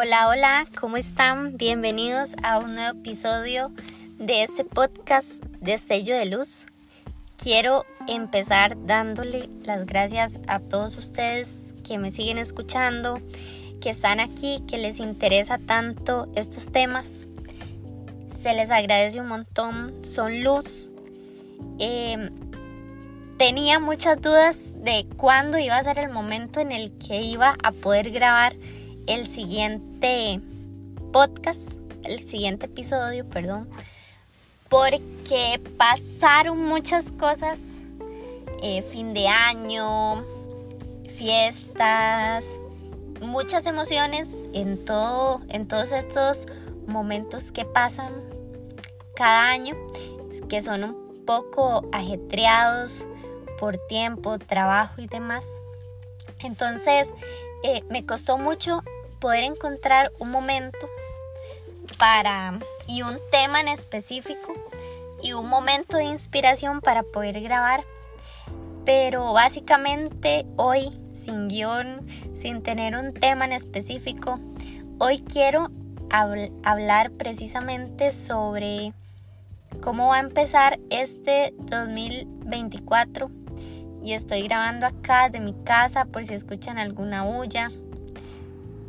Hola, hola, ¿cómo están? Bienvenidos a un nuevo episodio de este podcast Destello de Luz. Quiero empezar dándole las gracias a todos ustedes que me siguen escuchando, que están aquí, que les interesa tanto estos temas. Se les agradece un montón, son luz. Em, tenía muchas dudas de cuándo iba a ser el momento en el que iba a poder grabar el siguiente podcast, el siguiente episodio, perdón, porque pasaron muchas cosas, eh, fin de año, fiestas, muchas emociones en todo, en todos estos momentos que pasan cada año, que son un poco ajetreados por tiempo, trabajo y demás. Entonces, eh, me costó mucho poder encontrar un momento para y un tema en específico y un momento de inspiración para poder grabar. Pero básicamente hoy, sin guion, sin tener un tema en específico, hoy quiero hablar precisamente sobre cómo va a empezar este 2024. Y estoy grabando acá de mi casa por si escuchan alguna bulla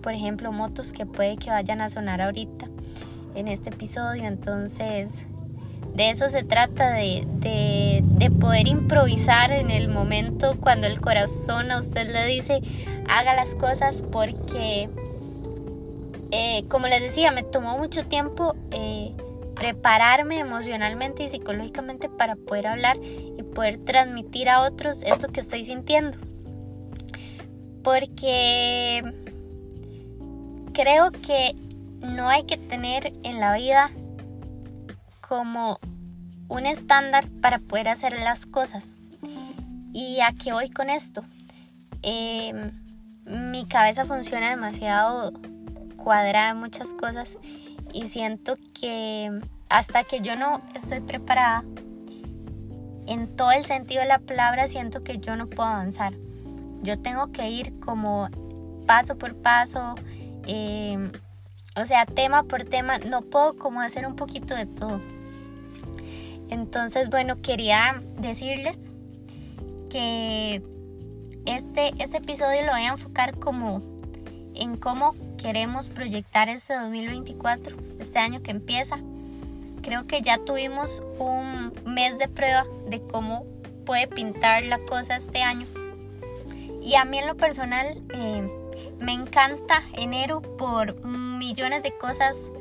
por ejemplo, motos que puede que vayan a sonar ahorita en este episodio. Entonces, de eso se trata, de, de, poder improvisar en el momento cuando el corazón a usted le dice, haga las cosas porque, eh, como les decía, me tomó mucho tiempo. Eh, prepararme emocionalmente y psicológicamente para poder hablar y poder transmitir a otros esto que estoy sintiendo. Porque creo que no hay que tener en la vida como un estándar para poder hacer las cosas. ¿Y a qué voy con esto? Em, mi cabeza funciona demasiado cuadrada en muchas cosas y siento que hasta que yo no estoy preparada, en todo el sentido de la palabra, siento que yo no puedo avanzar. Yo tengo que ir como paso por paso, Em, o sea, tema por tema, no puedo como hacer un poquito de todo. Entonces, bueno, quería decirles que este, este episodio lo voy a enfocar como en cómo queremos proyectar este 2024, este año que empieza. Creo que ya tuvimos un mes de prueba de cómo puede pintar la cosa este año. Y a mí en lo personal, eh, me encanta enero por millones de cosas.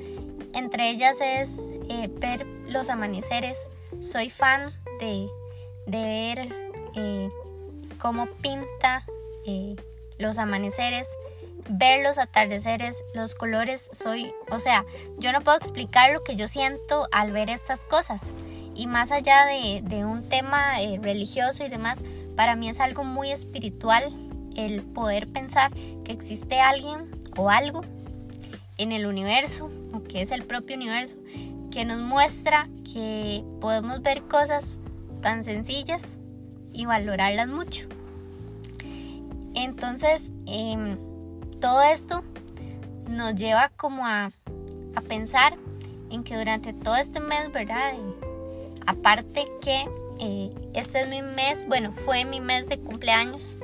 Entre ellas es eh, ver los amaneceres. Soy fan de, ver eh, cómo pinta eh, los amaneceres, ver los atardeceres, los colores. Soy, o sea, yo no puedo explicar lo que yo siento al ver estas cosas. Y más allá de, de un tema religioso y demás, para mí es algo muy espiritual el poder pensar que existe alguien o algo en el universo, o que es el propio universo, que nos muestra que podemos ver cosas tan sencillas y valorarlas mucho. Entonces, em, todo esto nos lleva como a, pensar en que durante todo este mes, ¿verdad? aparte que eh, este es mi mes, bueno, fue mi mes de cumpleaños,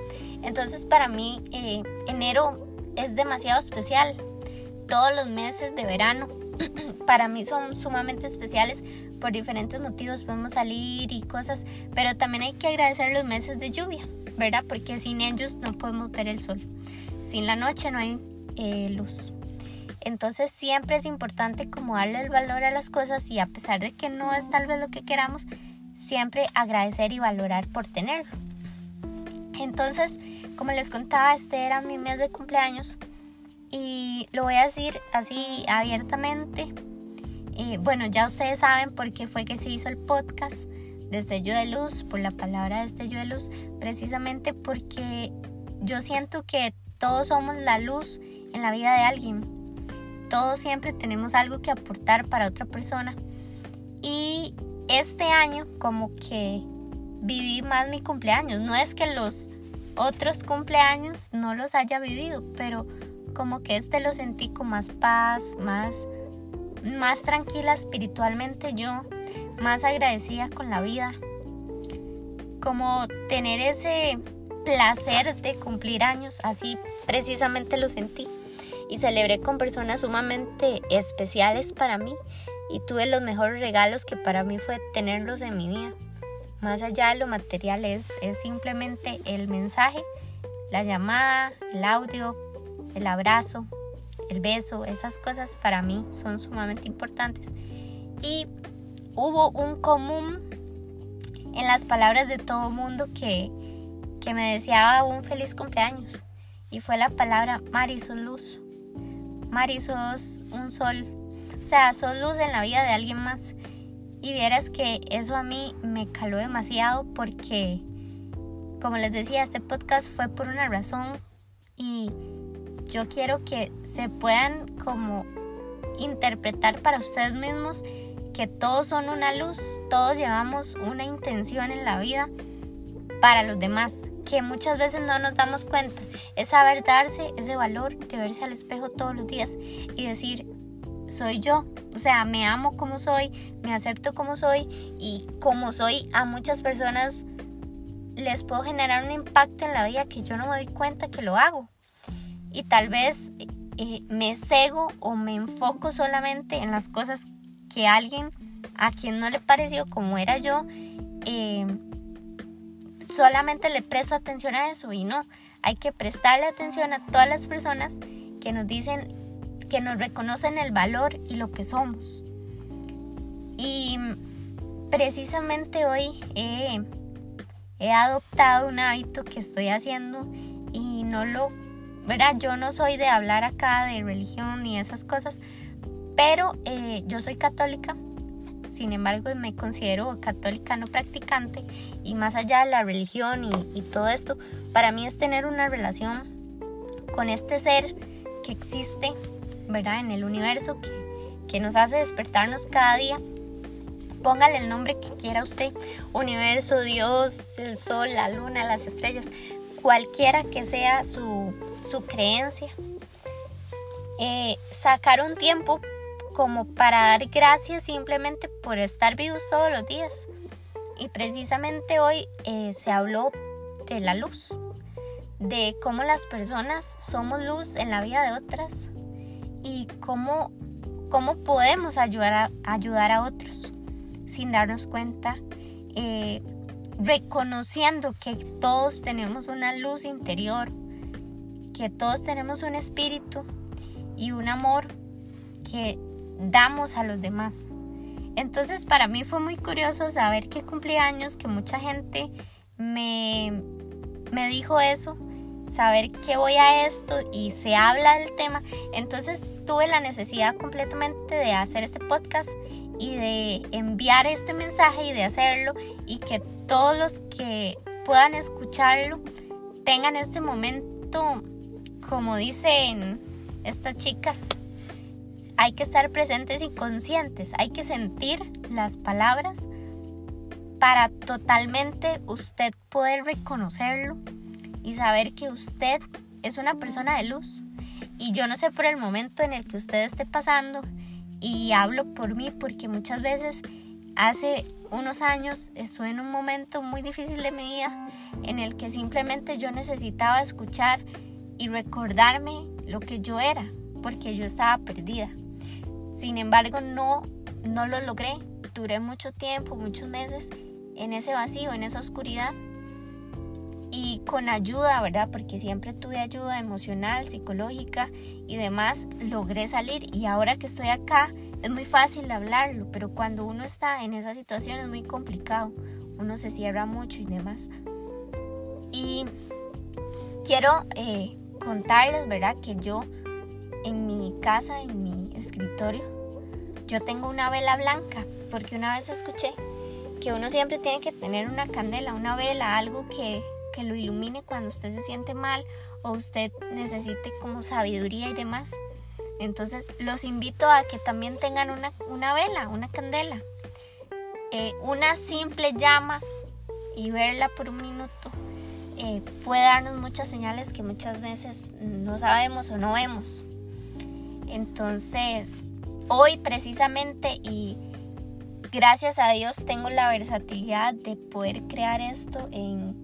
entonces para mí eh, enero es demasiado especial. Todos los meses de verano para mí son sumamente especiales por diferentes motivos. Podemos salir y cosas, pero también hay que agradecer los meses de lluvia, ¿verdad? Porque sin ellos no podemos ver el sol. Sin la noche no hay eh, luz. Entonces siempre es importante como darle el valor a las cosas y a pesar de que no es tal vez lo que queramos, siempre agradecer y valorar por tenerlo. Entonces, como les contaba, este era mi mes de cumpleaños y lo voy a decir así abiertamente. bueno, ya ustedes saben por qué fue que se hizo el podcast Destello de Luz, por la palabra Destello de Luz, precisamente porque yo siento que todos somos la luz en la vida de alguien. Todos siempre tenemos algo que aportar para otra persona. Y este año como que viví más mi cumpleaños. No es que los otros cumpleaños no los haya vivido, pero como que este lo sentí con más paz, más, más tranquila espiritualmente yo, más agradecida con la vida, como tener ese placer de cumplir años, así precisamente lo sentí. Y celebré con personas sumamente especiales para mí y tuve los mejores regalos que para mí fue tenerlos en mi vida. Más allá de lo material es, simplemente el mensaje, la llamada, el audio, el abrazo, el beso, esas cosas para mí son sumamente importantes. Y hubo un común en las palabras de todo mundo que, que me deseaba un feliz cumpleaños. Y fue la palabra Mari, sos luz. Mari, sos un sol. O sea, sos luz en la vida de alguien más. Y vieras que eso a mí me caló demasiado porque, como les decía, este podcast fue por una razón y yo quiero que se puedan como interpretar para ustedes mismos que todos son una luz, todos llevamos una intención en la vida para los demás, que muchas veces no nos damos cuenta. Es saber darse ese valor de verse al espejo todos los días y decir, soy yo, o sea, me amo como soy, me acepto como soy y como soy a muchas personas les puedo generar un impacto en la vida que yo no me doy cuenta que lo hago. Y tal vez eh, me cego o me enfoco solamente en las cosas que alguien a quien no le pareció como era yo, eh, solamente le presto atención a eso y no, hay que prestarle atención a todas las personas que nos dicen, que nos reconocen el valor y lo que somos. Y precisamente hoy he, adoptado un hábito que estoy haciendo y no lo, ¿verdad? Yo no soy de hablar acá de religión ni esas cosas, pero eh, yo soy católica, sin embargo me considero católica no practicante y más allá de la religión y, todo esto, para mí es tener una relación con este ser que existe, ¿verdad? En el universo, que, que nos hace despertarnos cada día. Póngale el nombre que quiera usted, universo, Dios, el sol, la luna, las estrellas, cualquiera que sea su, su creencia. Eh, sacar un tiempo como para dar gracias simplemente por estar vivos todos los días. Y precisamente hoy eh, se habló de la luz, de cómo las personas somos luz en la vida de otras y cómo, cómo podemos ayudar a, ayudar a otros sin darnos cuenta, eh, reconociendo que todos tenemos una luz interior, que todos tenemos un espíritu y un amor que damos a los demás. Entonces para mí fue muy curioso saber que cumpleaños, que mucha gente me, me dijo eso, saber que voy a esto y se habla del tema. Entonces tuve la necesidad completamente de hacer este podcast y de enviar este mensaje y de hacerlo y que todos los que puedan escucharlo tengan este momento, como dicen estas chicas, hay que estar presentes y conscientes, hay que sentir las palabras para totalmente usted poder reconocerlo y saber que usted es una persona de luz. Y yo no sé por el momento en el que usted esté pasando y hablo por mí porque muchas veces hace unos años estuve en un momento muy difícil de mi vida en el que simplemente yo necesitaba escuchar y recordarme lo que yo era porque yo estaba perdida. Sin embargo, no, no lo logré. Duré mucho tiempo, muchos meses en ese vacío, en esa oscuridad. Con ayuda, ¿verdad? Porque siempre tuve ayuda emocional, psicológica y demás, logré salir. Y ahora que estoy acá, es muy fácil hablarlo, pero cuando uno está en esa situación es muy complicado. Uno se cierra mucho y demás. Y quiero eh, contarles, ¿verdad? Que yo en mi casa, en mi escritorio, yo tengo una vela blanca, porque una vez escuché que uno siempre tiene que tener una candela, una vela, algo que, que lo ilumine cuando usted se siente mal o usted necesite como sabiduría y demás. Entonces los invito a que también tengan una, una vela, una candela, eh, una simple llama y verla por un minuto eh, puede darnos muchas señales que muchas veces no sabemos o no vemos. Entonces, hoy precisamente y gracias a Dios tengo la versatilidad de poder crear esto en,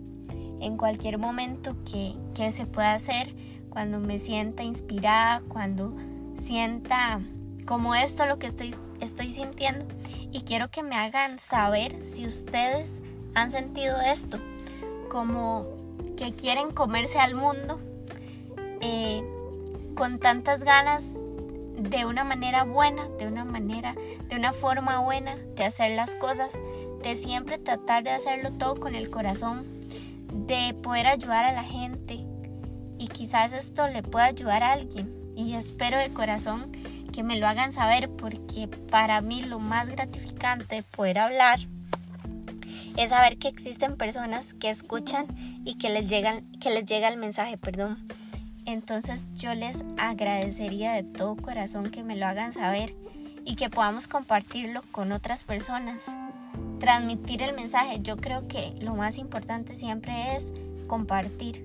cualquier momento que, que se pueda hacer, cuando me sienta inspirada, cuando sienta como esto lo que estoy, estoy sintiendo. Y quiero que me hagan saber si ustedes han sentido esto, como que quieren comerse al mundo eh, con tantas ganas de una manera buena, de una manera, de una forma buena de hacer las cosas, de siempre tratar de hacerlo todo con el corazón, de poder ayudar a la gente y quizás esto le pueda ayudar a alguien y espero de corazón que me lo hagan saber porque para mí lo más gratificante de poder hablar es saber que existen personas que escuchan y que les, llegan, que les llega el mensaje, perdón. Entonces yo les agradecería de todo corazón que me lo hagan saber y que podamos compartirlo con otras personas. Transmitir el mensaje, yo creo que lo más importante siempre es compartir,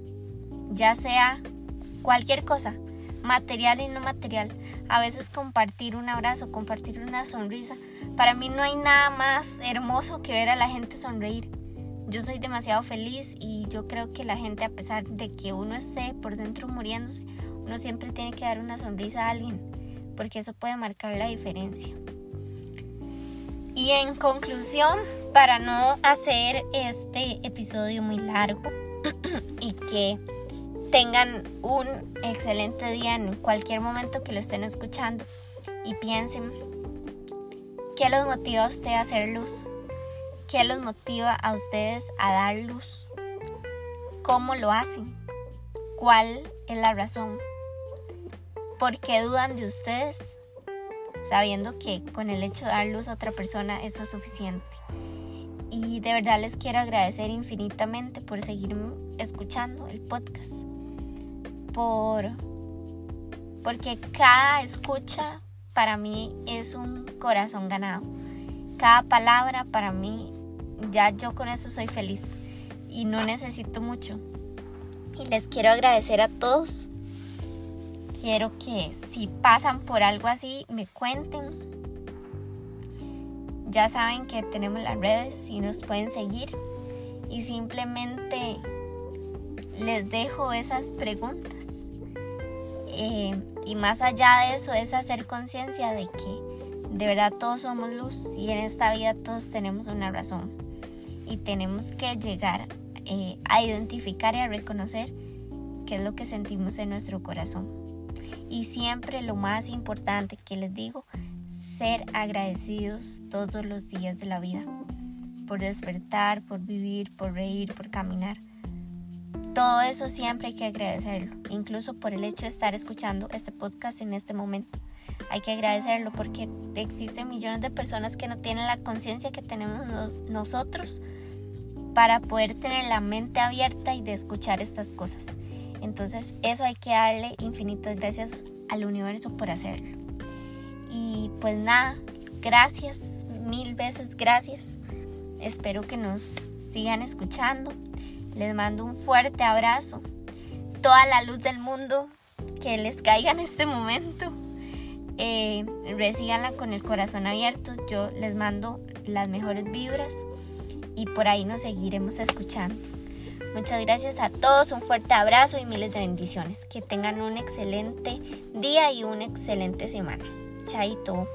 ya sea cualquier cosa, material y no material. A veces compartir un abrazo, compartir una sonrisa. Para mí no hay nada más hermoso que ver a la gente sonreír. Yo soy demasiado feliz y yo creo que la gente, a pesar de que uno esté por dentro muriéndose, uno siempre tiene que dar una sonrisa a alguien, porque eso puede marcar la diferencia. Y en conclusión, para no hacer este episodio muy largo y que tengan un excelente día en cualquier momento que lo estén escuchando y piensen qué los motiva a usted a hacer luz, qué los motiva a ustedes a dar luz, cómo lo hacen, cuál es la razón, por qué dudan de ustedes, sabiendo que con el hecho de dar luz a otra persona eso es suficiente. Y de verdad les quiero agradecer infinitamente por seguir escuchando el podcast por porque cada escucha para mí es un corazón ganado. Cada palabra para mí ya yo con eso soy feliz y no necesito mucho. Y les quiero agradecer a todos. Quiero que si pasan por algo así me cuenten. Ya saben que tenemos las redes y nos pueden seguir. Y simplemente les dejo esas preguntas. Eh, y más allá de eso es hacer conciencia de que de verdad todos somos luz y en esta vida todos tenemos una razón. Y tenemos que llegar eh, a identificar y a reconocer qué es lo que sentimos en nuestro corazón. Y siempre lo más importante que les digo, ser agradecidos todos los días de la vida. Por despertar, por vivir, por reír, por caminar todo eso siempre hay que agradecerlo, incluso por el hecho de estar escuchando este podcast en este momento. Hay que agradecerlo porque existen millones de personas que no tienen la conciencia que tenemos nosotros para poder tener la mente abierta y de escuchar estas cosas. Entonces eso hay que darle infinitas gracias al universo por hacerlo. Y pues nada, gracias, mil veces gracias. Espero que nos sigan escuchando. Les mando un fuerte abrazo. Toda la luz del mundo que les caiga en este momento. Eh, con el corazón abierto. Yo les mando las mejores vibras y por ahí nos seguiremos escuchando. Muchas gracias a todos, un fuerte abrazo y miles de bendiciones. Que tengan un excelente día y una excelente semana. Chaito.